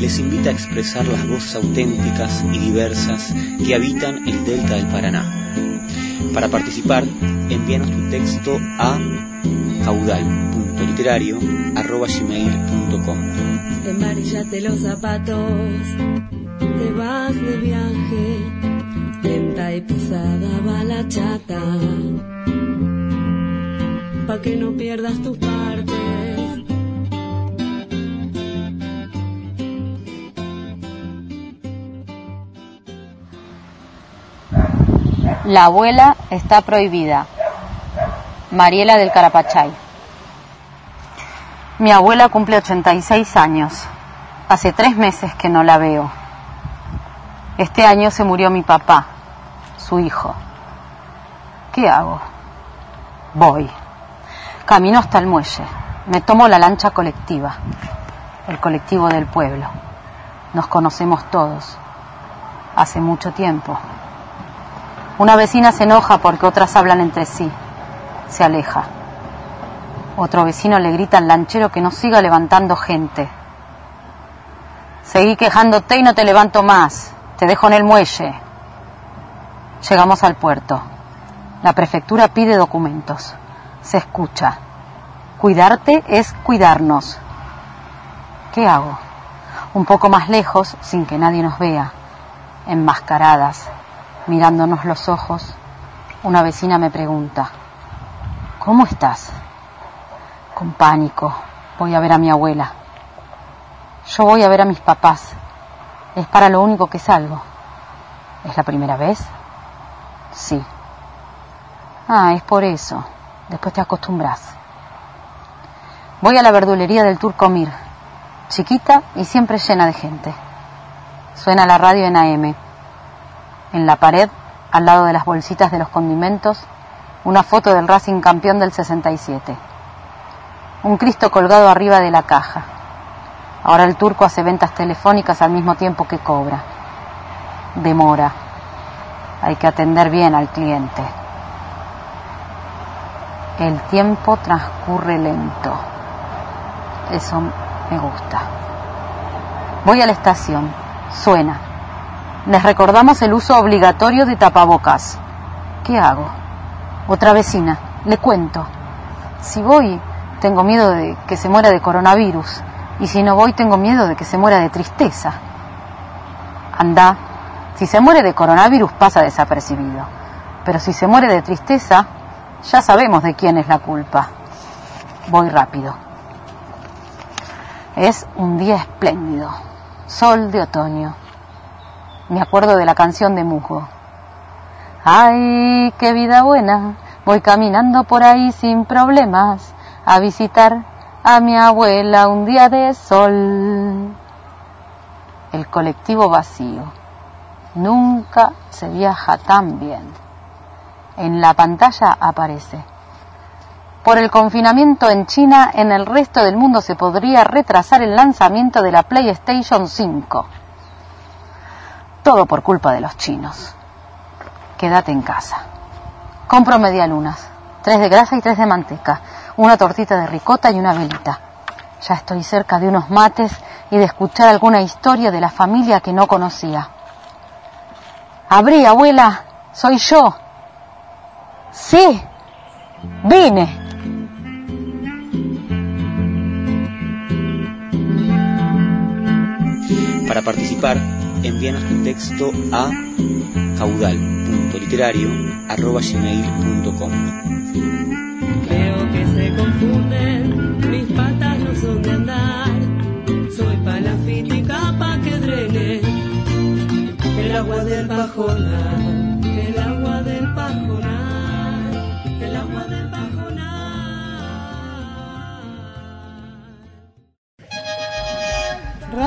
les invita a expresar las voces auténticas y diversas que habitan el delta del Paraná. Para participar, envíanos tu texto a caudal.literario.gmail.com Embarillate los zapatos, te vas de viaje, lenta y pisada va la chata, pa' que no pierdas tus partes. La abuela está prohibida. Mariela del Carapachay. Mi abuela cumple 86 años. Hace tres meses que no la veo. Este año se murió mi papá, su hijo. ¿Qué hago? Voy. Camino hasta el muelle. Me tomo la lancha colectiva. El colectivo del pueblo. Nos conocemos todos. Hace mucho tiempo. Una vecina se enoja porque otras hablan entre sí. Se aleja. Otro vecino le grita al lanchero que no siga levantando gente. Seguí quejándote y no te levanto más. Te dejo en el muelle. Llegamos al puerto. La prefectura pide documentos. Se escucha. Cuidarte es cuidarnos. ¿Qué hago? Un poco más lejos, sin que nadie nos vea. Enmascaradas, mirándonos los ojos, una vecina me pregunta, ¿cómo estás? Con pánico, voy a ver a mi abuela. Yo voy a ver a mis papás. Es para lo único que salgo. ¿Es la primera vez? Sí. Ah, es por eso. Después te acostumbras. Voy a la verdulería del Turco Mir, chiquita y siempre llena de gente. Suena la radio en AM. En la pared, al lado de las bolsitas de los condimentos, una foto del Racing campeón del 67. Un Cristo colgado arriba de la caja. Ahora el turco hace ventas telefónicas al mismo tiempo que cobra. Demora. Hay que atender bien al cliente. El tiempo transcurre lento. Eso me gusta. Voy a la estación. Suena. Les recordamos el uso obligatorio de tapabocas. ¿Qué hago? Otra vecina. Le cuento. Si voy, tengo miedo de que se muera de coronavirus. Y si no voy, tengo miedo de que se muera de tristeza. Anda. Si se muere de coronavirus, pasa desapercibido. Pero si se muere de tristeza, ya sabemos de quién es la culpa. Voy rápido. Es un día espléndido. Sol de otoño. Me acuerdo de la canción de Mujo. ¡Ay, qué vida buena! Voy caminando por ahí sin problemas a visitar a mi abuela un día de sol. El colectivo vacío. Nunca se viaja tan bien. En la pantalla aparece. Por el confinamiento en China, en el resto del mundo se podría retrasar el lanzamiento de la PlayStation 5. Todo por culpa de los chinos. Quédate en casa. Compro media lunas, tres de grasa y tres de manteca, una tortita de ricota y una velita. Ya estoy cerca de unos mates y de escuchar alguna historia de la familia que no conocía. Abrí, abuela, soy yo. Sí, vine. Para participar, envíanos tu texto a caudal.literario.gmail.com Veo que se confunden, mis patas no son de andar. Soy palafita y capa que drene el agua del pajonar, el agua